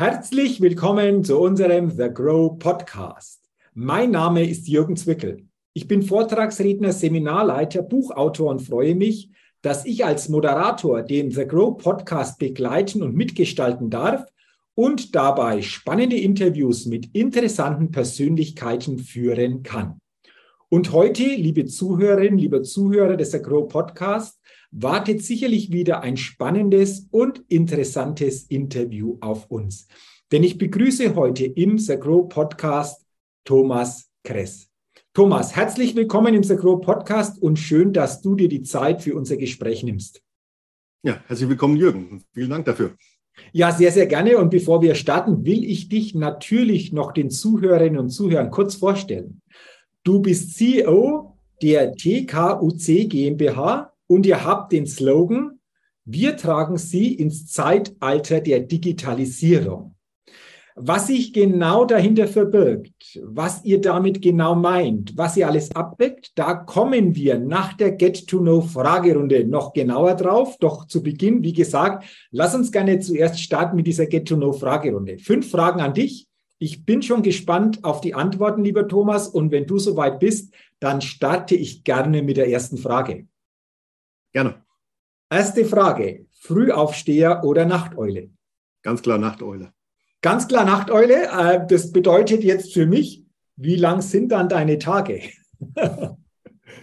Herzlich willkommen zu unserem The Grow Podcast. Mein Name ist Jürgen Zwickel. Ich bin Vortragsredner, Seminarleiter, Buchautor und freue mich, dass ich als Moderator den The Grow Podcast begleiten und mitgestalten darf und dabei spannende Interviews mit interessanten Persönlichkeiten führen kann. Und heute, liebe Zuhörerinnen, liebe Zuhörer des The Grow Podcast, wartet sicherlich wieder ein spannendes und interessantes Interview auf uns. Denn ich begrüße heute im Grow Podcast Thomas Kress. Thomas, herzlich willkommen im Grow Podcast und schön, dass du dir die Zeit für unser Gespräch nimmst. Ja, herzlich willkommen, Jürgen. Vielen Dank dafür. Ja, sehr, sehr gerne. Und bevor wir starten, will ich dich natürlich noch den Zuhörerinnen und Zuhörern kurz vorstellen. Du bist CEO der TKUC GmbH und ihr habt den Slogan, wir tragen sie ins Zeitalter der Digitalisierung. Was sich genau dahinter verbirgt, was ihr damit genau meint, was ihr alles abdeckt, da kommen wir nach der Get-to-Know-Fragerunde noch genauer drauf. Doch zu Beginn, wie gesagt, lass uns gerne zuerst starten mit dieser Get-to-Know-Fragerunde. Fünf Fragen an dich. Ich bin schon gespannt auf die Antworten, lieber Thomas. Und wenn du soweit bist, dann starte ich gerne mit der ersten Frage. Gerne. Erste Frage. Frühaufsteher oder Nachteule? Ganz klar Nachteule. Ganz klar Nachteule. Äh, das bedeutet jetzt für mich, wie lang sind dann deine Tage?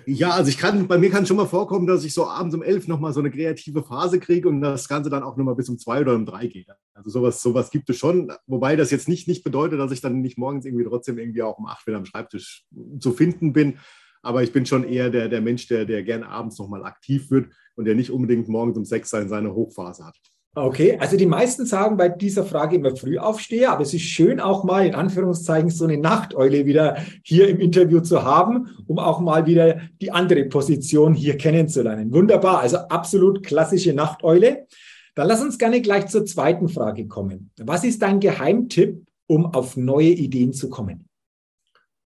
ja, also ich kann, bei mir kann es schon mal vorkommen, dass ich so abends um elf nochmal so eine kreative Phase kriege und das Ganze dann auch nochmal bis um zwei oder um drei geht. Also sowas, sowas gibt es schon, wobei das jetzt nicht, nicht bedeutet, dass ich dann nicht morgens irgendwie trotzdem irgendwie auch um acht wieder am Schreibtisch zu finden bin. Aber ich bin schon eher der, der Mensch, der, der gerne abends nochmal aktiv wird und der nicht unbedingt morgens um sechs sein seine Hochphase hat. Okay, also die meisten sagen bei dieser Frage immer früh aufstehe, aber es ist schön auch mal in Anführungszeichen so eine Nachteule wieder hier im Interview zu haben, um auch mal wieder die andere Position hier kennenzulernen. Wunderbar, also absolut klassische Nachteule. Dann lass uns gerne gleich zur zweiten Frage kommen. Was ist dein Geheimtipp, um auf neue Ideen zu kommen?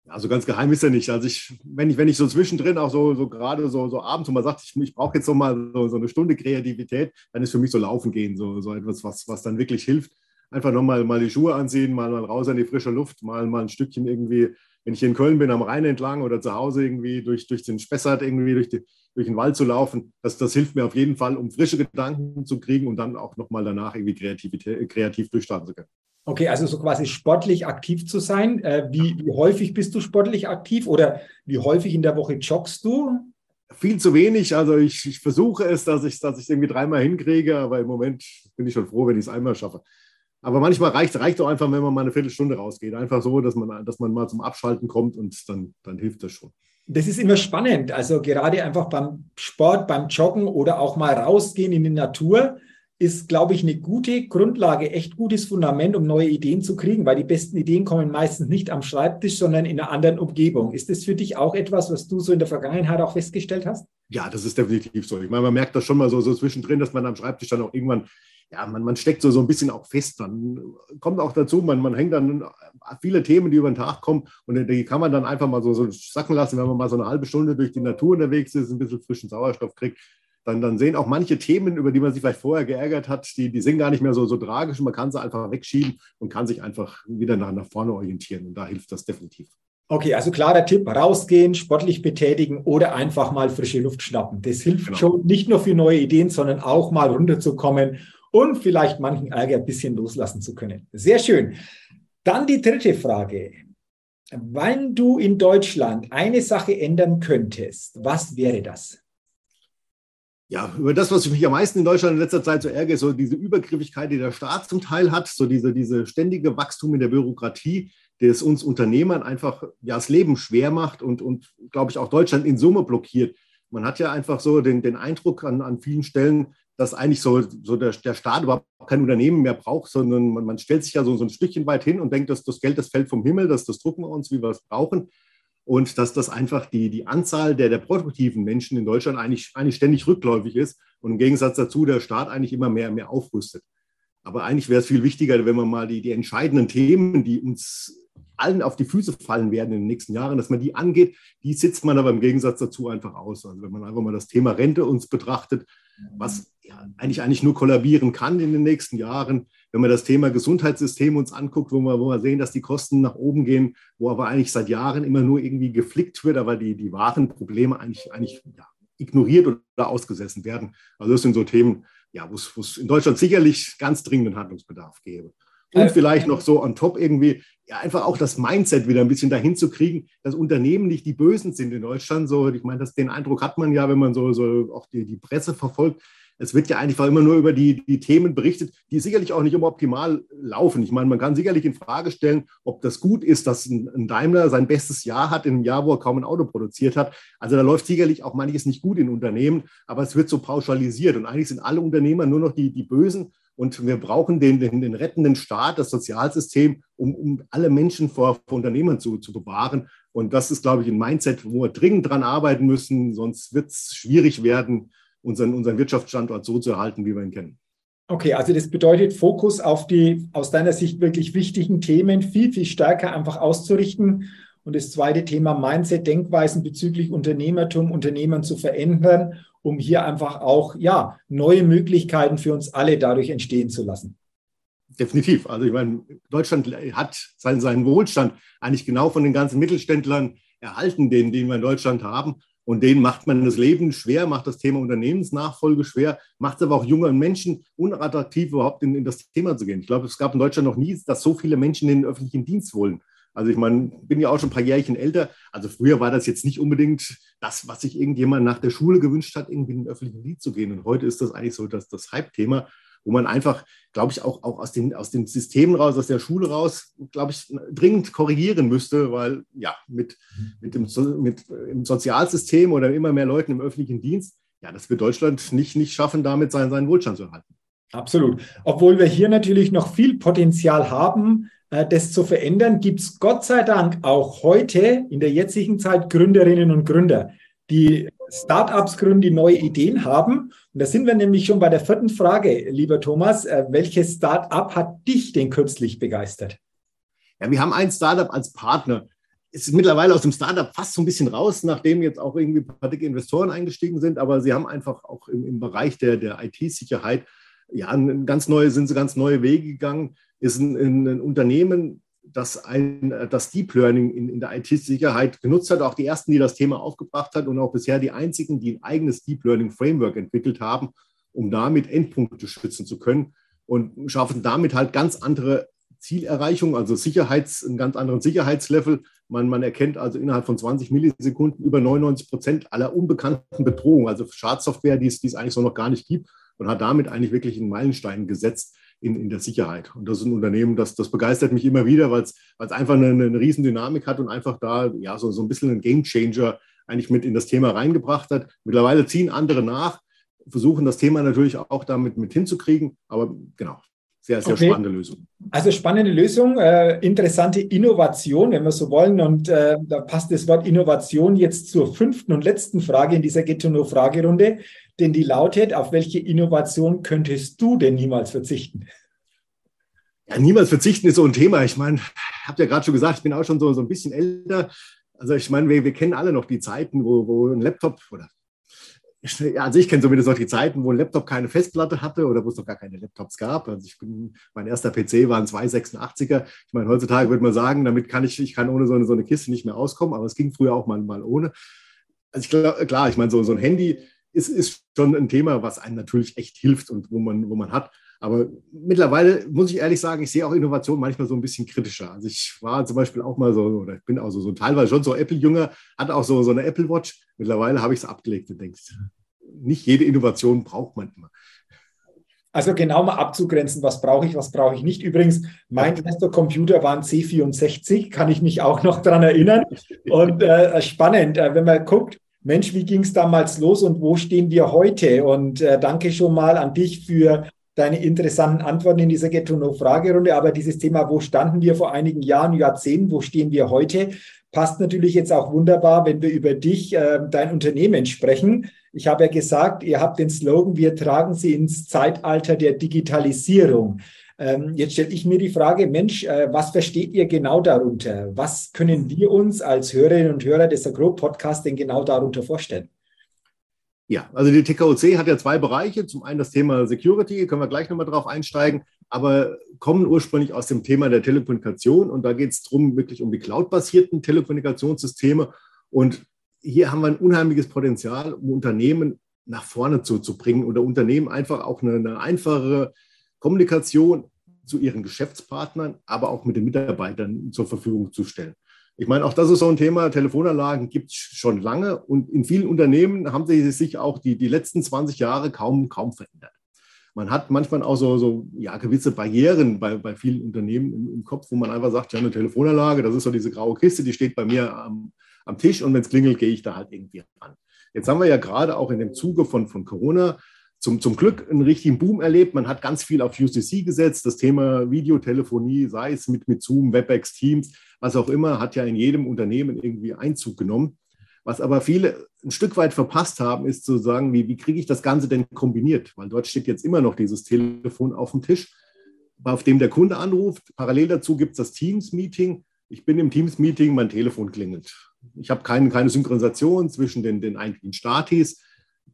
Also ganz geheim ist er nicht. Also ich, wenn ich, wenn ich so zwischendrin auch so, so gerade so, so abends und man sagt, ich, ich brauche jetzt noch mal so, so eine Stunde Kreativität, dann ist für mich so Laufen gehen, so, so etwas, was, was dann wirklich hilft. Einfach nochmal mal die Schuhe anziehen, mal, mal raus in die frische Luft, mal, mal ein Stückchen irgendwie, wenn ich in Köln bin, am Rhein entlang oder zu Hause irgendwie durch, durch den Spessart, irgendwie durch, die, durch den Wald zu laufen. Das, das hilft mir auf jeden Fall, um frische Gedanken zu kriegen und dann auch nochmal danach irgendwie Kreativität, kreativ durchstarten zu können. Okay, also so quasi sportlich aktiv zu sein. Äh, wie, wie häufig bist du sportlich aktiv oder wie häufig in der Woche joggst du? Viel zu wenig. Also ich, ich versuche es, dass ich dass ich irgendwie dreimal hinkriege, aber im Moment bin ich schon froh, wenn ich es einmal schaffe. Aber manchmal reicht es auch einfach, wenn man mal eine Viertelstunde rausgeht. Einfach so, dass man, dass man mal zum Abschalten kommt und dann, dann hilft das schon. Das ist immer spannend. Also gerade einfach beim Sport, beim Joggen oder auch mal rausgehen in die Natur ist, glaube ich, eine gute Grundlage, echt gutes Fundament, um neue Ideen zu kriegen, weil die besten Ideen kommen meistens nicht am Schreibtisch, sondern in einer anderen Umgebung. Ist das für dich auch etwas, was du so in der Vergangenheit auch festgestellt hast? Ja, das ist definitiv so. Ich meine, man merkt das schon mal so, so zwischendrin, dass man am Schreibtisch dann auch irgendwann, ja, man, man steckt so, so ein bisschen auch fest. Dann kommt auch dazu, man, man hängt dann viele Themen, die über den Tag kommen und die kann man dann einfach mal so, so sacken lassen, wenn man mal so eine halbe Stunde durch die Natur unterwegs ist, ein bisschen frischen Sauerstoff kriegt dann, dann sehen auch manche Themen, über die man sich vielleicht vorher geärgert hat, die, die sind gar nicht mehr so, so tragisch. Man kann sie einfach wegschieben und kann sich einfach wieder nach, nach vorne orientieren. Und da hilft das definitiv. Okay, also klarer Tipp, rausgehen, sportlich betätigen oder einfach mal frische Luft schnappen. Das hilft genau. schon nicht nur für neue Ideen, sondern auch mal runterzukommen und vielleicht manchen Ärger ein bisschen loslassen zu können. Sehr schön. Dann die dritte Frage. Wenn du in Deutschland eine Sache ändern könntest, was wäre das? Ja, über das, was mich am meisten in Deutschland in letzter Zeit so ärgert, ist so diese Übergriffigkeit, die der Staat zum Teil hat, so diese, diese ständige Wachstum in der Bürokratie, es uns Unternehmern einfach ja, das Leben schwer macht und, und glaube ich, auch Deutschland in Summe blockiert. Man hat ja einfach so den, den Eindruck an, an vielen Stellen, dass eigentlich so, so der, der Staat überhaupt kein Unternehmen mehr braucht, sondern man, man stellt sich ja so, so ein Stückchen weit hin und denkt, dass das Geld, das fällt vom Himmel, das, das drucken wir uns, wie wir es brauchen und dass das einfach die, die Anzahl der, der produktiven Menschen in Deutschland eigentlich, eigentlich ständig rückläufig ist und im Gegensatz dazu der Staat eigentlich immer mehr, mehr aufrüstet. Aber eigentlich wäre es viel wichtiger, wenn man mal die, die entscheidenden Themen, die uns allen auf die Füße fallen werden in den nächsten Jahren, dass man die angeht, die sitzt man aber im Gegensatz dazu einfach aus. Also wenn man einfach mal das Thema Rente uns betrachtet, was ja, eigentlich, eigentlich nur kollabieren kann in den nächsten Jahren, wenn man das Thema Gesundheitssystem uns anguckt, wo wir, wo wir sehen, dass die Kosten nach oben gehen, wo aber eigentlich seit Jahren immer nur irgendwie geflickt wird, aber die, die wahren Probleme eigentlich, eigentlich ja, ignoriert oder ausgesessen werden. Also das sind so Themen, ja, wo es in Deutschland sicherlich ganz dringenden Handlungsbedarf gäbe. Und äh, vielleicht noch so on top irgendwie, ja, einfach auch das Mindset wieder ein bisschen dahin zu kriegen, dass Unternehmen nicht die Bösen sind in Deutschland. So, ich meine, das, den Eindruck hat man ja, wenn man so, so auch die, die Presse verfolgt, es wird ja einfach immer nur über die, die Themen berichtet, die sicherlich auch nicht immer optimal laufen. Ich meine, man kann sicherlich in Frage stellen, ob das gut ist, dass ein, Daimler sein bestes Jahr hat, in einem Jahr, wo er kaum ein Auto produziert hat. Also da läuft sicherlich auch manches nicht gut in Unternehmen, aber es wird so pauschalisiert und eigentlich sind alle Unternehmer nur noch die, die Bösen. Und wir brauchen den, den, den rettenden Staat, das Sozialsystem, um, um alle Menschen vor, vor Unternehmern zu, zu bewahren. Und das ist, glaube ich, ein Mindset, wo wir dringend dran arbeiten müssen, sonst wird es schwierig werden, unseren, unseren Wirtschaftsstandort so zu erhalten, wie wir ihn kennen. Okay, also das bedeutet, Fokus auf die aus deiner Sicht wirklich wichtigen Themen viel, viel stärker einfach auszurichten. Und das zweite Thema Mindset, Denkweisen bezüglich Unternehmertum, Unternehmern zu verändern, um hier einfach auch ja, neue Möglichkeiten für uns alle dadurch entstehen zu lassen. Definitiv. Also ich meine, Deutschland hat seinen, seinen Wohlstand eigentlich genau von den ganzen Mittelständlern erhalten, den, den wir in Deutschland haben. Und denen macht man das Leben schwer, macht das Thema Unternehmensnachfolge schwer, macht es aber auch jungen Menschen unattraktiv, überhaupt in, in, das Thema zu gehen. Ich glaube, es gab in Deutschland noch nie, dass so viele Menschen in den öffentlichen Dienst wollen. Also ich meine, bin ja auch schon ein paar Jährchen älter. Also früher war das jetzt nicht unbedingt das, was sich irgendjemand nach der Schule gewünscht hat, irgendwie in den öffentlichen Dienst zu gehen. Und heute ist das eigentlich so das, das Hype-Thema wo man einfach, glaube ich, auch, auch aus, den, aus den Systemen raus, aus der Schule raus, glaube ich, dringend korrigieren müsste, weil ja, mit, mit, dem, mit im Sozialsystem oder immer mehr Leuten im öffentlichen Dienst, ja, das wird Deutschland nicht, nicht schaffen, damit seinen, seinen Wohlstand zu erhalten. Absolut. Obwohl wir hier natürlich noch viel Potenzial haben, äh, das zu verändern, gibt es Gott sei Dank auch heute in der jetzigen Zeit Gründerinnen und Gründer, die Startups gründen, die neue Ideen haben. Und da sind wir nämlich schon bei der vierten Frage, lieber Thomas. Äh, welches Startup hat dich denn kürzlich begeistert? Ja, wir haben ein Startup als Partner. Es ist mittlerweile aus dem Startup fast so ein bisschen raus, nachdem jetzt auch irgendwie ein paar dicke Investoren eingestiegen sind. Aber sie haben einfach auch im, im Bereich der, der IT-Sicherheit, ja, ganz neue, sind sie ganz neue Wege gegangen. Ist ein, ein Unternehmen, das, ein, das Deep Learning in, in der IT-Sicherheit genutzt hat, auch die ersten, die das Thema aufgebracht hat und auch bisher die einzigen, die ein eigenes Deep Learning Framework entwickelt haben, um damit Endpunkte schützen zu können und schaffen damit halt ganz andere Zielerreichung, also Sicherheits, einen ganz anderen Sicherheitslevel. Man, man erkennt also innerhalb von 20 Millisekunden über 99 Prozent aller unbekannten Bedrohungen, also Schadsoftware, die es, die es eigentlich so noch gar nicht gibt und hat damit eigentlich wirklich einen Meilenstein gesetzt in, in der Sicherheit. Und das ist ein Unternehmen, das, das begeistert mich immer wieder, weil es einfach eine, eine riesen Dynamik hat und einfach da ja so, so ein bisschen ein Gamechanger eigentlich mit in das Thema reingebracht hat. Mittlerweile ziehen andere nach, versuchen das Thema natürlich auch damit mit hinzukriegen, aber genau, sehr, sehr okay. spannende Lösung. Also spannende Lösung, äh, interessante Innovation, wenn wir so wollen. Und äh, da passt das Wort Innovation jetzt zur fünften und letzten Frage in dieser Ghetto-No-Fragerunde, denn die lautet, auf welche Innovation könntest du denn niemals verzichten? Ja, niemals verzichten ist so ein Thema. Ich meine, ich habe ja gerade schon gesagt, ich bin auch schon so, so ein bisschen älter. Also ich meine, wir, wir kennen alle noch die Zeiten, wo, wo ein Laptop oder also ich kenne zumindest noch die Zeiten, wo ein Laptop keine Festplatte hatte oder wo es noch gar keine Laptops gab. Also ich bin, mein erster PC war ein 286er. Ich meine, heutzutage würde man sagen, damit kann ich, ich kann ohne so eine, so eine Kiste nicht mehr auskommen, aber es ging früher auch mal, mal ohne. Also ich klar, ich meine, so, so ein Handy ist, ist schon ein Thema, was einem natürlich echt hilft und wo man, wo man hat. Aber mittlerweile muss ich ehrlich sagen, ich sehe auch Innovation manchmal so ein bisschen kritischer. Also ich war zum Beispiel auch mal so, oder ich bin auch so, so teilweise schon so Apple-Jünger, hatte auch so, so eine Apple Watch. Mittlerweile habe ich es abgelegt und denkst, nicht jede Innovation braucht man immer. Also genau mal abzugrenzen, was brauche ich, was brauche ich nicht. Übrigens, mein erster Computer war ein C64, kann ich mich auch noch daran erinnern. Und äh, spannend, äh, wenn man guckt, Mensch, wie ging es damals los und wo stehen wir heute? Und äh, danke schon mal an dich für deine interessanten Antworten in dieser Ghetto-No-Fragerunde. Aber dieses Thema, wo standen wir vor einigen Jahren, Jahrzehnten, wo stehen wir heute, passt natürlich jetzt auch wunderbar, wenn wir über dich, äh, dein Unternehmen sprechen. Ich habe ja gesagt, ihr habt den Slogan, wir tragen sie ins Zeitalter der Digitalisierung. Ähm, jetzt stelle ich mir die Frage, Mensch, äh, was versteht ihr genau darunter? Was können wir uns als Hörerinnen und Hörer des Agro-Podcasts denn genau darunter vorstellen? Ja, also die TKOC hat ja zwei Bereiche. Zum einen das Thema Security, können wir gleich nochmal drauf einsteigen, aber kommen ursprünglich aus dem Thema der Telekommunikation und da geht es darum, wirklich um die cloud-basierten Telekommunikationssysteme. Und hier haben wir ein unheimliches Potenzial, um Unternehmen nach vorne zu, zu bringen oder Unternehmen einfach auch eine, eine einfachere Kommunikation zu ihren Geschäftspartnern, aber auch mit den Mitarbeitern zur Verfügung zu stellen. Ich meine, auch das ist so ein Thema. Telefonanlagen gibt es schon lange und in vielen Unternehmen haben sie sich auch die, die letzten 20 Jahre kaum, kaum verändert. Man hat manchmal auch so, so ja, gewisse Barrieren bei, bei vielen Unternehmen im, im, Kopf, wo man einfach sagt, ja, eine Telefonanlage, das ist so diese graue Kiste, die steht bei mir am, am Tisch und wenn es klingelt, gehe ich da halt irgendwie ran. Jetzt haben wir ja gerade auch in dem Zuge von, von Corona zum, zum Glück einen richtigen Boom erlebt. Man hat ganz viel auf UCC gesetzt. Das Thema Videotelefonie, sei es mit, mit Zoom, WebEx, Teams, was auch immer, hat ja in jedem Unternehmen irgendwie Einzug genommen. Was aber viele ein Stück weit verpasst haben, ist zu sagen, wie, wie kriege ich das Ganze denn kombiniert? Weil dort steht jetzt immer noch dieses Telefon auf dem Tisch, auf dem der Kunde anruft. Parallel dazu gibt es das Teams-Meeting. Ich bin im Teams-Meeting, mein Telefon klingelt. Ich habe keine, keine Synchronisation zwischen den, den eigentlichen Statis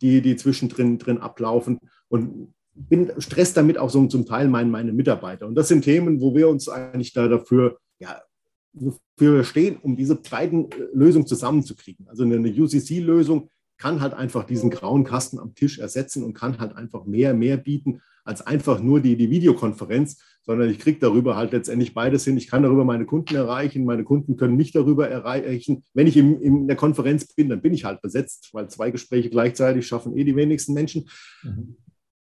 die, die zwischendrin drin ablaufen. Und bin stresst damit auch so zum Teil meine, meine Mitarbeiter. Und das sind Themen, wo wir uns eigentlich da dafür, ja, wofür stehen, um diese beiden äh, Lösungen zusammenzukriegen. Also eine UCC-Lösung kann halt einfach diesen grauen Kasten am Tisch ersetzen und kann halt einfach mehr, mehr bieten als einfach nur die, die Videokonferenz, sondern ich kriege darüber halt letztendlich beides hin. Ich kann darüber meine Kunden erreichen, meine Kunden können mich darüber erreichen. Wenn ich in, in der Konferenz bin, dann bin ich halt besetzt, weil zwei Gespräche gleichzeitig schaffen eh die wenigsten Menschen. Mhm.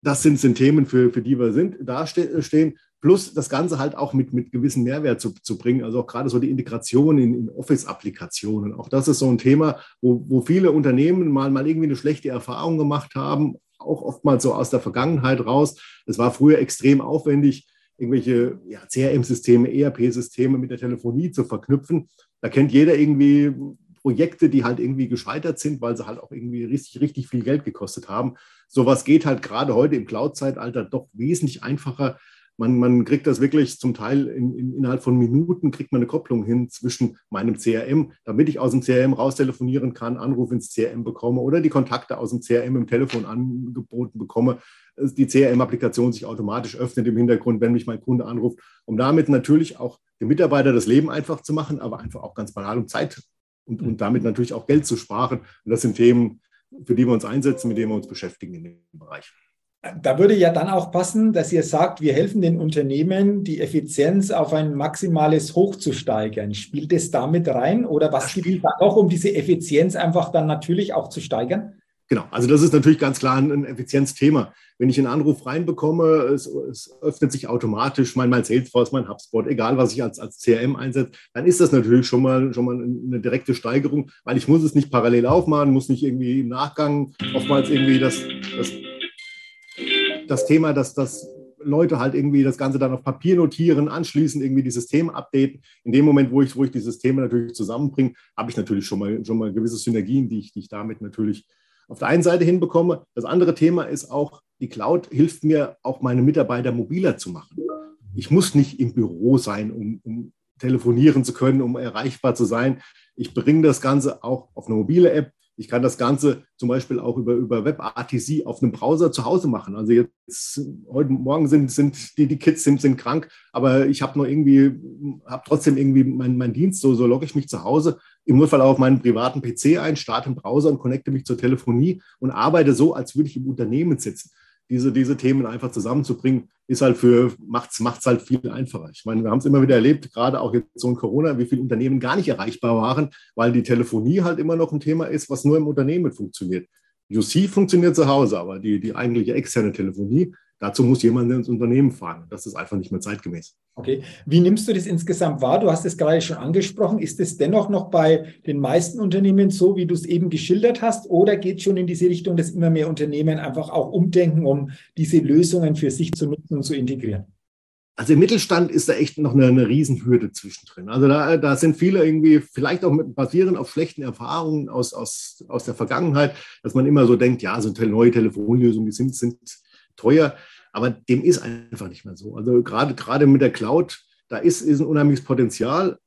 Das sind, sind Themen, für, für die wir sind, da stehen. Plus das Ganze halt auch mit, mit gewissen Mehrwert zu, zu bringen. Also auch gerade so die Integration in, in Office-Applikationen. Auch das ist so ein Thema, wo, wo viele Unternehmen mal, mal irgendwie eine schlechte Erfahrung gemacht haben, auch oftmals so aus der Vergangenheit raus. Es war früher extrem aufwendig, irgendwelche ja, CRM-Systeme, ERP-Systeme mit der Telefonie zu verknüpfen. Da kennt jeder irgendwie Projekte, die halt irgendwie gescheitert sind, weil sie halt auch irgendwie richtig, richtig viel Geld gekostet haben. Sowas geht halt gerade heute im Cloud-Zeitalter doch wesentlich einfacher man, man kriegt das wirklich zum Teil in, in, innerhalb von Minuten, kriegt man eine Kopplung hin zwischen meinem CRM, damit ich aus dem CRM raus telefonieren kann, Anruf ins CRM bekomme oder die Kontakte aus dem CRM im Telefon angeboten bekomme, die CRM-Applikation sich automatisch öffnet im Hintergrund, wenn mich mein Kunde anruft, um damit natürlich auch dem Mitarbeiter das Leben einfach zu machen, aber einfach auch ganz banal um Zeit und, und damit natürlich auch Geld zu sparen. Und das sind Themen, für die wir uns einsetzen, mit denen wir uns beschäftigen in dem Bereich. Da würde ja dann auch passen, dass ihr sagt, wir helfen den Unternehmen, die Effizienz auf ein maximales Hoch zu steigern. Spielt es damit rein oder was es da noch, um diese Effizienz einfach dann natürlich auch zu steigern? Genau, also das ist natürlich ganz klar ein, Effizienzthema. Wenn ich einen Anruf reinbekomme, es, es, öffnet sich automatisch mein, mein Salesforce, mein HubSpot, egal was ich als, als CRM einsetze, dann ist das natürlich schon mal, schon mal eine direkte Steigerung, weil ich muss es nicht parallel aufmachen, muss nicht irgendwie im Nachgang oftmals irgendwie das, das das Thema, dass, dass Leute halt irgendwie das Ganze dann auf Papier notieren, anschließend irgendwie die Systeme updaten. In dem Moment, wo ich, wo ich die Systeme natürlich zusammenbringe, habe ich natürlich schon mal, schon mal gewisse Synergien, die ich, die ich damit natürlich auf der einen Seite hinbekomme. Das andere Thema ist auch, die Cloud hilft mir auch meine Mitarbeiter mobiler zu machen. Ich muss nicht im Büro sein, um, um telefonieren zu können, um erreichbar zu sein. Ich bringe das Ganze auch auf eine mobile App. Ich kann das Ganze zum Beispiel auch über, über WebRTC auf einem Browser zu Hause machen. Also jetzt heute Morgen sind, sind die, die Kids sind, sind krank, aber ich habe noch irgendwie, habe trotzdem irgendwie meinen mein Dienst, so, so logge ich mich zu Hause im Notfall auch auf meinen privaten PC ein, starte einen Browser und connecte mich zur Telefonie und arbeite so, als würde ich im Unternehmen sitzen diese, diese Themen einfach zusammenzubringen, ist halt für, macht's, macht's halt viel einfacher. Ich meine, wir haben es immer wieder erlebt, gerade auch jetzt so in Corona, wie viele Unternehmen gar nicht erreichbar waren, weil die Telefonie halt immer noch ein Thema ist, was nur im Unternehmen funktioniert. UC funktioniert zu Hause, aber die, die eigentliche externe Telefonie, Dazu muss jemand ins Unternehmen fahren. Das ist einfach nicht mehr zeitgemäß. Okay. Wie nimmst du das insgesamt wahr? Du hast es gerade schon angesprochen. Ist es dennoch noch bei den meisten Unternehmen so, wie du es eben geschildert hast? Oder geht es schon in diese Richtung, dass immer mehr Unternehmen einfach auch umdenken, um diese Lösungen für sich zu nutzen und zu integrieren? Also im Mittelstand ist da echt noch eine, eine Riesenhürde zwischendrin. Also da, da sind viele irgendwie vielleicht auch mit, basierend auf schlechten Erfahrungen aus, aus, aus der Vergangenheit, dass man immer so denkt, ja, so neue Telefonlösungen, die sind, sind teuer. Aber dem ist einfach nicht mehr so. Also gerade, gerade mit der Cloud, da ist, ist ein unheimliches Potenzial.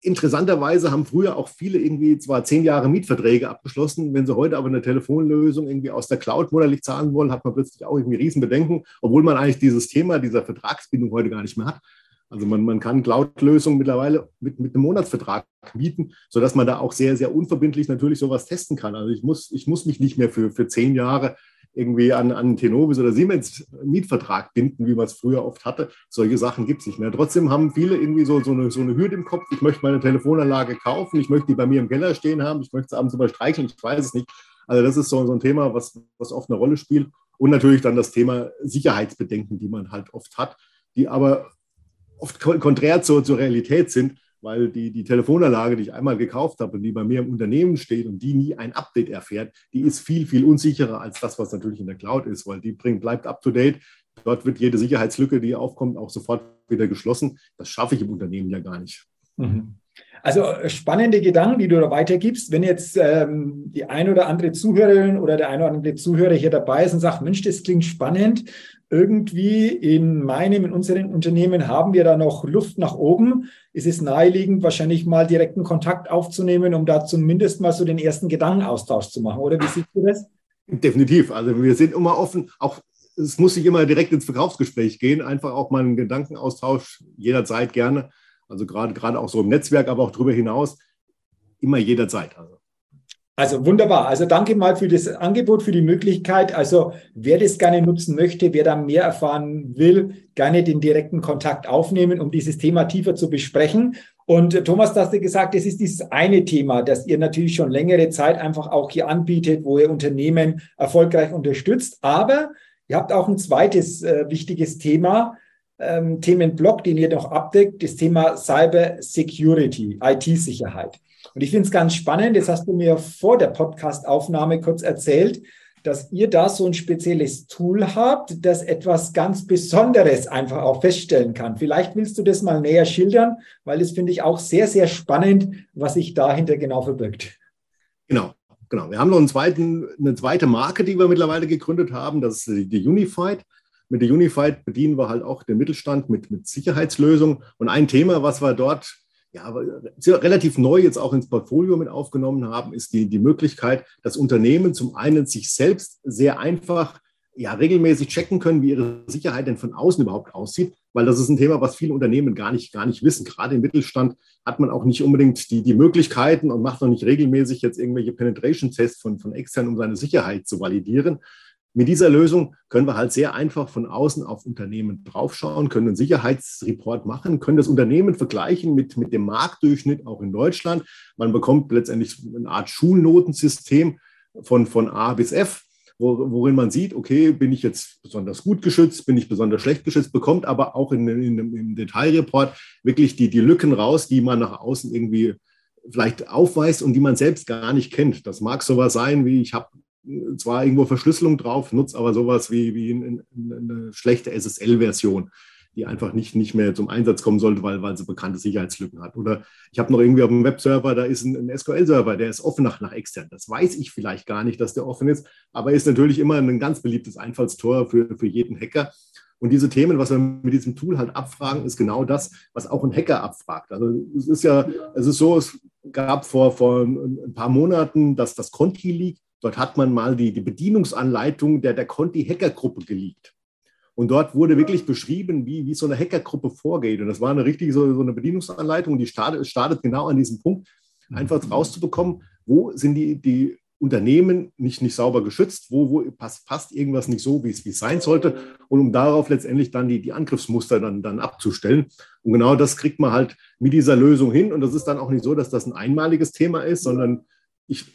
Interessanterweise haben früher auch viele irgendwie zwar zehn Jahre Mietverträge abgeschlossen. Wenn sie heute aber eine Telefonlösung irgendwie aus der Cloud monatlich zahlen wollen, hat man plötzlich auch irgendwie Riesenbedenken, obwohl man eigentlich dieses Thema dieser Vertragsbindung heute gar nicht mehr hat. Also man, man kann Cloud-Lösungen mittlerweile mit, mit einem Monatsvertrag mieten, sodass man da auch sehr, sehr unverbindlich natürlich sowas testen kann. Also ich muss, ich muss mich nicht mehr für, für zehn Jahre irgendwie an, an Tenovis oder Siemens Mietvertrag binden, wie man es früher oft hatte. Solche Sachen gibt es nicht mehr. Trotzdem haben viele irgendwie so, so, eine, so eine Hürde im Kopf. Ich möchte meine Telefonanlage kaufen, ich möchte die bei mir im Keller stehen haben, ich möchte sie abends über streicheln, ich weiß es nicht. Also das ist so, so ein Thema, was, was oft eine Rolle spielt. Und natürlich dann das Thema Sicherheitsbedenken, die man halt oft hat, die aber oft konträr zur, zur Realität sind, weil die, die Telefonanlage, die ich einmal gekauft habe und die bei mir im Unternehmen steht und die nie ein Update erfährt, die ist viel, viel unsicherer als das, was natürlich in der Cloud ist, weil die bringt, bleibt up-to-date. Dort wird jede Sicherheitslücke, die aufkommt, auch sofort wieder geschlossen. Das schaffe ich im Unternehmen ja gar nicht. Mhm. Also spannende Gedanken, die du da weitergibst. Wenn jetzt ähm, die ein oder andere Zuhörerin oder der ein oder andere Zuhörer hier dabei ist und sagt, Mensch, das klingt spannend, irgendwie in meinem, in unserem Unternehmen haben wir da noch Luft nach oben. Ist es naheliegend, wahrscheinlich mal direkten Kontakt aufzunehmen, um da zumindest mal so den ersten Gedankenaustausch zu machen, oder wie siehst du das? Definitiv. Also wir sind immer offen, auch es muss nicht immer direkt ins Verkaufsgespräch gehen, einfach auch mal einen Gedankenaustausch jederzeit gerne. Also gerade, gerade auch so im Netzwerk, aber auch darüber hinaus, immer jederzeit. Also. Also wunderbar. Also danke mal für das Angebot, für die Möglichkeit. Also wer das gerne nutzen möchte, wer da mehr erfahren will, gerne den direkten Kontakt aufnehmen, um dieses Thema tiefer zu besprechen. Und Thomas, du hast ja gesagt, es ist dieses eine Thema, das ihr natürlich schon längere Zeit einfach auch hier anbietet, wo ihr Unternehmen erfolgreich unterstützt. Aber ihr habt auch ein zweites äh, wichtiges Thema, ähm, Themenblock, den ihr noch abdeckt, das Thema Cyber Security, IT-Sicherheit. Und ich finde es ganz spannend, das hast du mir vor der Podcast-Aufnahme kurz erzählt, dass ihr da so ein spezielles Tool habt, das etwas ganz Besonderes einfach auch feststellen kann. Vielleicht willst du das mal näher schildern, weil das finde ich auch sehr, sehr spannend, was sich dahinter genau verbirgt. Genau. Genau, wir haben noch einen zweiten, eine zweite Marke, die wir mittlerweile gegründet haben. Das ist die Unified. Mit der Unified bedienen wir halt auch den Mittelstand mit, mit Sicherheitslösungen. Und ein Thema, was wir dort ja, relativ neu jetzt auch ins Portfolio mit aufgenommen haben, ist die, die Möglichkeit, dass Unternehmen zum einen sich selbst sehr einfach ja, regelmäßig checken können, wie ihre Sicherheit denn von außen überhaupt aussieht, weil das ist ein Thema, was viele Unternehmen gar nicht, gar nicht wissen. Gerade im Mittelstand hat man auch nicht unbedingt die, die Möglichkeiten und macht noch nicht regelmäßig jetzt irgendwelche Penetration-Tests von, von extern, um seine Sicherheit zu validieren. Mit dieser Lösung können wir halt sehr einfach von außen auf Unternehmen draufschauen, können einen Sicherheitsreport machen, können das Unternehmen vergleichen mit, mit dem Marktdurchschnitt auch in Deutschland. Man bekommt letztendlich eine Art Schulnotensystem von, von A bis F, worin man sieht, okay, bin ich jetzt besonders gut geschützt, bin ich besonders schlecht geschützt, bekommt aber auch in, in, im Detailreport wirklich die, die Lücken raus, die man nach außen irgendwie vielleicht aufweist und die man selbst gar nicht kennt. Das mag sowas sein, wie ich habe zwar irgendwo Verschlüsselung drauf, nutze aber sowas wie, wie eine, schlechte SSL-Version, die einfach nicht, nicht mehr zum Einsatz kommen sollte, weil, weil sie bekannte Sicherheitslücken hat. Oder ich habe noch irgendwie auf dem Webserver, da ist ein, ein SQL-Server, der ist offen nach, nach extern. Das weiß ich vielleicht gar nicht, dass der offen ist, aber ist natürlich immer ein ganz beliebtes Einfallstor für, für jeden Hacker. Und diese Themen, was wir mit diesem Tool halt abfragen, ist genau das, was auch ein Hacker abfragt. Also es ist ja, es ist so, es gab vor, vor ein paar Monaten das, das Conti-Leak, Dort hat man mal die, die Bedienungsanleitung der, der Conti-Hackergruppe geleakt. Und dort wurde wirklich beschrieben, wie, wie so eine Hackergruppe vorgeht. Und das war eine richtige so, so eine Bedienungsanleitung, die startet, startet genau an diesem Punkt, einfach mhm. rauszubekommen, wo sind die, die Unternehmen nicht, nicht sauber geschützt, wo, wo passt, passt irgendwas nicht so, wie es, wie es sein sollte, und um darauf letztendlich dann die, die Angriffsmuster dann, dann abzustellen. Und genau das kriegt man halt mit dieser Lösung hin. Und das ist dann auch nicht so, dass das ein einmaliges Thema ist, sondern ich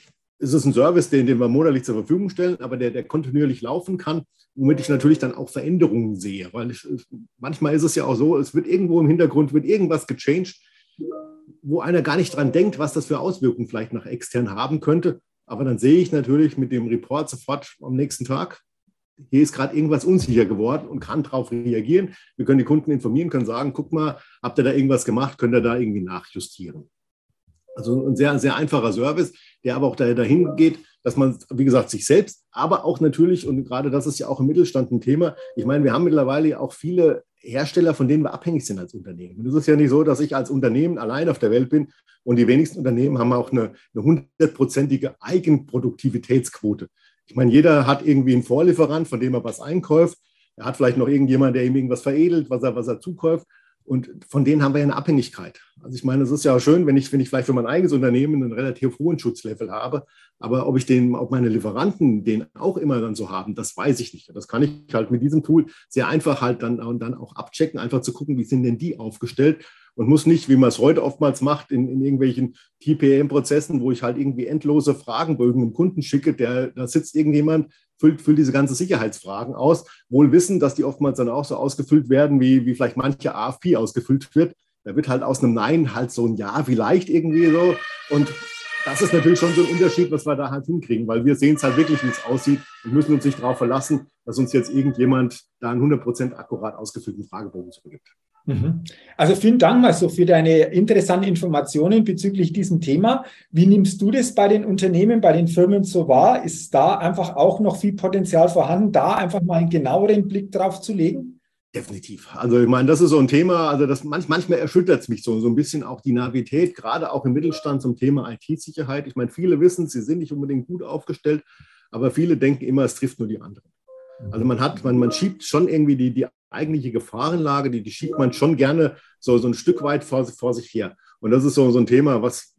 es ist ein Service, den, den wir monatlich zur Verfügung stellen, aber der, der kontinuierlich laufen kann, womit ich natürlich dann auch Veränderungen sehe. Weil ich, manchmal ist es ja auch so, es wird irgendwo im Hintergrund wird irgendwas gechanged, wo einer gar nicht dran denkt, was das für Auswirkungen vielleicht nach extern haben könnte. Aber dann sehe ich natürlich mit dem Report sofort am nächsten Tag, hier ist gerade irgendwas unsicher geworden und kann darauf reagieren. Wir können die Kunden informieren, können sagen, guck mal, habt ihr da irgendwas gemacht, könnt ihr da irgendwie nachjustieren. Also ein sehr, sehr einfacher Service, der aber auch dahin geht, dass man, wie gesagt, sich selbst, aber auch natürlich, und gerade das ist ja auch im Mittelstand ein Thema, ich meine, wir haben mittlerweile auch viele Hersteller, von denen wir abhängig sind als Unternehmen. Und es ist ja nicht so, dass ich als Unternehmen allein auf der Welt bin und die wenigsten Unternehmen haben auch eine hundertprozentige Eigenproduktivitätsquote. Ich meine, jeder hat irgendwie einen Vorlieferant, von dem er was einkauft. Er hat vielleicht noch irgendjemand, der ihm irgendwas veredelt, was er, was er zukauft. Und von denen haben wir ja eine Abhängigkeit. Also ich meine, es ist ja schön, wenn ich, wenn ich vielleicht für mein eigenes Unternehmen einen relativ hohen Schutzlevel habe, aber ob ich den, ob meine Lieferanten den auch immer dann so haben, das weiß ich nicht. Das kann ich halt mit diesem Tool sehr einfach halt dann, dann auch abchecken, einfach zu gucken, wie sind denn die aufgestellt und muss nicht, wie man es heute oftmals macht, in, in irgendwelchen TPM-Prozessen, wo ich halt irgendwie endlose Fragenbögen dem Kunden schicke, der, da sitzt irgendjemand, füllt, füllt diese ganzen Sicherheitsfragen aus, wohl wissen, dass die oftmals dann auch so ausgefüllt werden, wie, wie vielleicht manche AFP ausgefüllt wird. Da wird halt aus einem Nein halt so ein Ja vielleicht irgendwie so. Und das ist natürlich schon so ein Unterschied, was wir da halt hinkriegen, weil wir sehen es halt wirklich, wie es aussieht und müssen uns nicht darauf verlassen, dass uns jetzt irgendjemand da einen 100% akkurat ausgefüllten Fragebogen zurückgibt. Mhm. Also vielen Dank mal so für deine interessanten Informationen bezüglich diesem Thema. Wie nimmst du das bei den Unternehmen, bei den Firmen so wahr? Ist da einfach auch noch viel Potenzial vorhanden, da einfach mal einen genaueren Blick drauf zu legen? Definitiv. Also ich meine, das ist so ein Thema, also das manchmal erschüttert es mich so, so ein bisschen auch die Navität, gerade auch im Mittelstand zum Thema IT-Sicherheit. Ich meine, viele wissen, sie sind nicht unbedingt gut aufgestellt, aber viele denken immer, es trifft nur die anderen. Also man hat, man, man schiebt schon irgendwie die, die eigentliche Gefahrenlage, die, die schiebt man schon gerne so, so ein Stück weit vor, vor sich her. Und das ist so, so ein Thema, was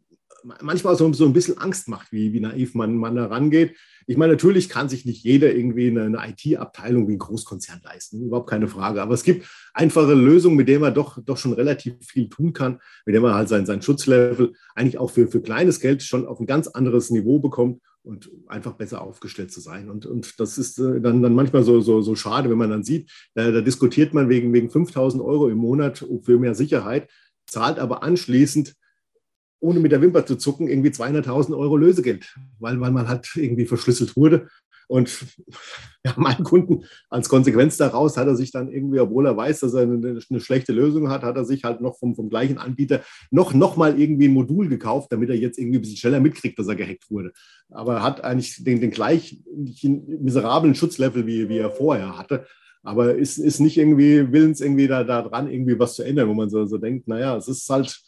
manchmal so, so ein bisschen Angst macht, wie, wie naiv man, man da rangeht. Ich meine, natürlich kann sich nicht jeder irgendwie eine, eine IT-Abteilung wie ein Großkonzern leisten, überhaupt keine Frage. Aber es gibt einfache Lösungen, mit denen man doch, doch schon relativ viel tun kann, mit denen man halt sein, sein Schutzlevel eigentlich auch für, für kleines Geld schon auf ein ganz anderes Niveau bekommt und einfach besser aufgestellt zu sein. Und, und das ist äh, dann, dann manchmal so, so, so schade, wenn man dann sieht, da, da diskutiert man wegen, wegen 5000 Euro im Monat für mehr Sicherheit, zahlt aber anschließend ohne mit der Wimper zu zucken, irgendwie 200.000 Euro Lösegeld, weil, weil man halt irgendwie verschlüsselt wurde. Und ja, mein Kunden als Konsequenz daraus hat er sich dann irgendwie, obwohl er weiß, dass er eine, eine schlechte Lösung hat, hat er sich halt noch vom, vom gleichen Anbieter noch, noch mal irgendwie ein Modul gekauft, damit er jetzt irgendwie ein bisschen schneller mitkriegt, dass er gehackt wurde. Aber er hat eigentlich den, den gleichen miserablen Schutzlevel, wie, wie er vorher hatte. Aber ist, ist nicht irgendwie willens, irgendwie da, da dran irgendwie was zu ändern, wo man so, so denkt, naja, es ist halt,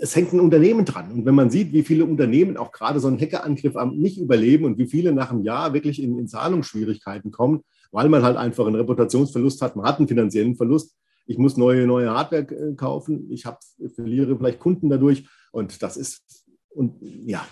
es hängt ein Unternehmen dran. Und wenn man sieht, wie viele Unternehmen auch gerade so einen Hackerangriff nicht überleben und wie viele nach einem Jahr wirklich in, in Zahlungsschwierigkeiten kommen, weil man halt einfach einen Reputationsverlust hat, man hat einen finanziellen Verlust. Ich muss neue, neue Hardware äh, kaufen, ich hab, verliere vielleicht Kunden dadurch. Und das ist, und ja,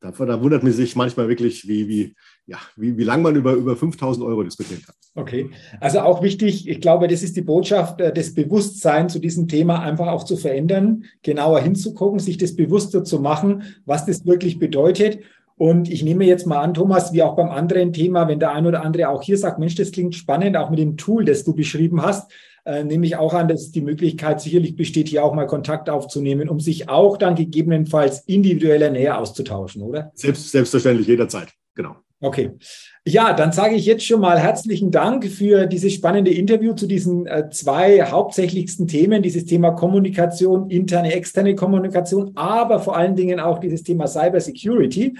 da, da wundert man sich manchmal wirklich, wie, wie, ja, wie, wie lange man über, über 5000 Euro diskutieren kann. Okay, also auch wichtig, ich glaube, das ist die Botschaft, äh, das Bewusstsein zu diesem Thema einfach auch zu verändern, genauer hinzugucken, sich das bewusster zu machen, was das wirklich bedeutet. Und ich nehme jetzt mal an, Thomas, wie auch beim anderen Thema, wenn der ein oder andere auch hier sagt, Mensch, das klingt spannend, auch mit dem Tool, das du beschrieben hast, äh, nehme ich auch an, dass die Möglichkeit sicherlich besteht, hier auch mal Kontakt aufzunehmen, um sich auch dann gegebenenfalls individueller näher auszutauschen, oder? Selbst, selbstverständlich jederzeit, genau. Okay. Ja, dann sage ich jetzt schon mal herzlichen Dank für dieses spannende Interview zu diesen äh, zwei hauptsächlichsten Themen, dieses Thema Kommunikation, interne, externe Kommunikation, aber vor allen Dingen auch dieses Thema Cyber Security.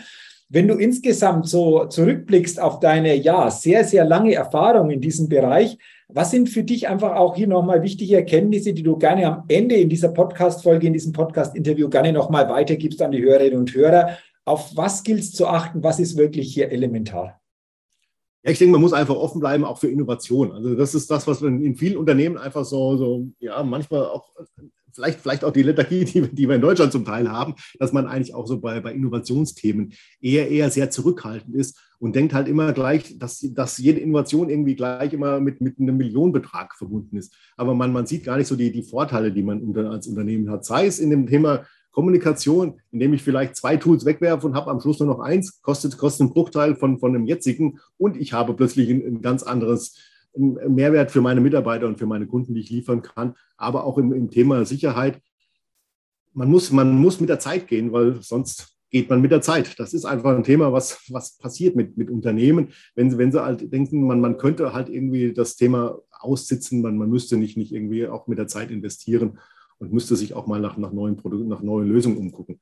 Wenn du insgesamt so zurückblickst auf deine, ja, sehr, sehr lange Erfahrung in diesem Bereich, was sind für dich einfach auch hier nochmal wichtige Erkenntnisse, die du gerne am Ende in dieser Podcast-Folge, in diesem Podcast-Interview gerne nochmal weitergibst an die Hörerinnen und Hörer? Auf was gilt es zu achten? Was ist wirklich hier elementar? Ja, ich denke, man muss einfach offen bleiben, auch für Innovation. Also das ist das, was in vielen Unternehmen einfach so, so ja, manchmal auch vielleicht, vielleicht auch die Lethargie, die, die wir in Deutschland zum Teil haben, dass man eigentlich auch so bei, bei Innovationsthemen eher, eher sehr zurückhaltend ist und denkt halt immer gleich, dass, dass jede Innovation irgendwie gleich immer mit, mit einem Millionenbetrag verbunden ist. Aber man, man sieht gar nicht so die, die Vorteile, die man unter, als Unternehmen hat. Sei es in dem Thema Kommunikation, indem ich vielleicht zwei Tools wegwerfe und habe am Schluss nur noch eins, kostet, kostet einen Bruchteil von, von dem jetzigen und ich habe plötzlich ein, ein ganz anderes Mehrwert für meine Mitarbeiter und für meine Kunden, die ich liefern kann, aber auch im, im Thema Sicherheit. Man muss, man muss mit der Zeit gehen, weil sonst geht man mit der Zeit. Das ist einfach ein Thema, was, was passiert mit, mit Unternehmen, wenn sie, wenn sie halt denken, man, man könnte halt irgendwie das Thema aussitzen, man, man müsste nicht, nicht irgendwie auch mit der Zeit investieren und müsste sich auch mal nach, nach neuen Produkten, nach neuen Lösungen umgucken.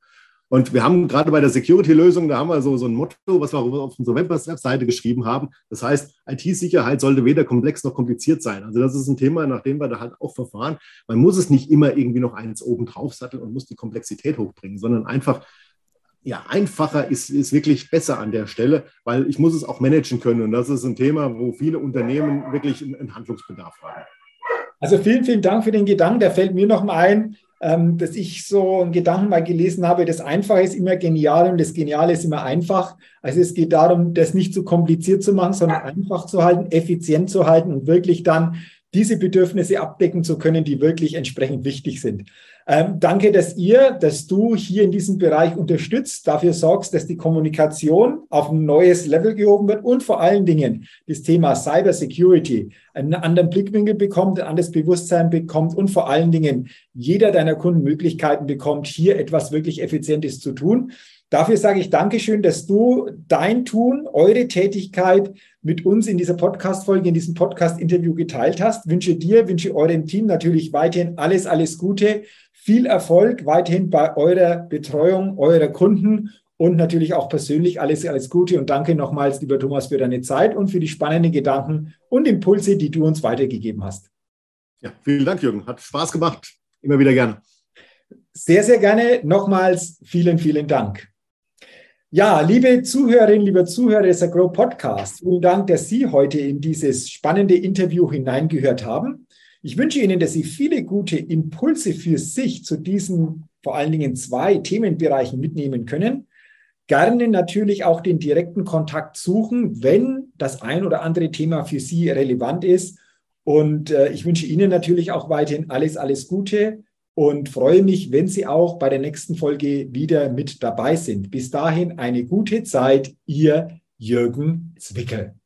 Und wir haben gerade bei der Security-Lösung, da haben wir so, so ein Motto, was wir auf unserer Webseite geschrieben haben. Das heißt, IT-Sicherheit sollte weder komplex noch kompliziert sein. Also das ist ein Thema, nach dem wir da halt auch verfahren. Man muss es nicht immer irgendwie noch eins oben drauf satteln und muss die Komplexität hochbringen, sondern einfach ja, einfacher ist, ist wirklich besser an der Stelle, weil ich muss es auch managen können. Und das ist ein Thema, wo viele Unternehmen wirklich einen Handlungsbedarf haben. Also vielen, vielen Dank für den Gedanken. Der fällt mir noch mal ein, ähm, dass ich so einen Gedanken mal gelesen habe, das Einfache ist immer genial und das Geniale ist immer einfach. Also es geht darum, das nicht zu kompliziert zu machen, sondern einfach zu halten, effizient zu halten und wirklich dann diese Bedürfnisse abdecken zu können, die wirklich entsprechend wichtig sind. Ähm, danke, dass ihr, dass du hier in diesem Bereich unterstützt, dafür sorgst, dass die Kommunikation auf ein neues Level gehoben wird und vor allen Dingen das Thema Cyber Security einen anderen Blickwinkel bekommt, ein anderes Bewusstsein bekommt und vor allen Dingen jeder deiner Kunden Möglichkeiten bekommt, hier etwas wirklich Effizientes zu tun. Dafür sage ich Dankeschön, dass du dein Tun, eure Tätigkeit mit uns in dieser Podcast-Folge, in diesem Podcast-Interview geteilt hast. Wünsche dir, wünsche eurem Team natürlich weiterhin alles, alles Gute, viel Erfolg weiterhin bei eurer Betreuung eurer Kunden und natürlich auch persönlich alles, alles Gute und danke nochmals, lieber Thomas, für deine Zeit und für die spannenden Gedanken und Impulse, die du uns weitergegeben hast. Ja, vielen Dank, Jürgen. Hat Spaß gemacht. Immer wieder gerne. Sehr, sehr gerne. Nochmals vielen, vielen Dank. Ja, liebe Zuhörerinnen, liebe Zuhörer des Agro Podcasts, vielen Dank, dass Sie heute in dieses spannende Interview hineingehört haben. Ich wünsche Ihnen, dass Sie viele gute Impulse für sich zu diesen vor allen Dingen zwei Themenbereichen mitnehmen können. Gerne natürlich auch den direkten Kontakt suchen, wenn das ein oder andere Thema für Sie relevant ist. Und äh, ich wünsche Ihnen natürlich auch weiterhin alles, alles Gute und freue mich, wenn Sie auch bei der nächsten Folge wieder mit dabei sind. Bis dahin eine gute Zeit, Ihr Jürgen Zwickel.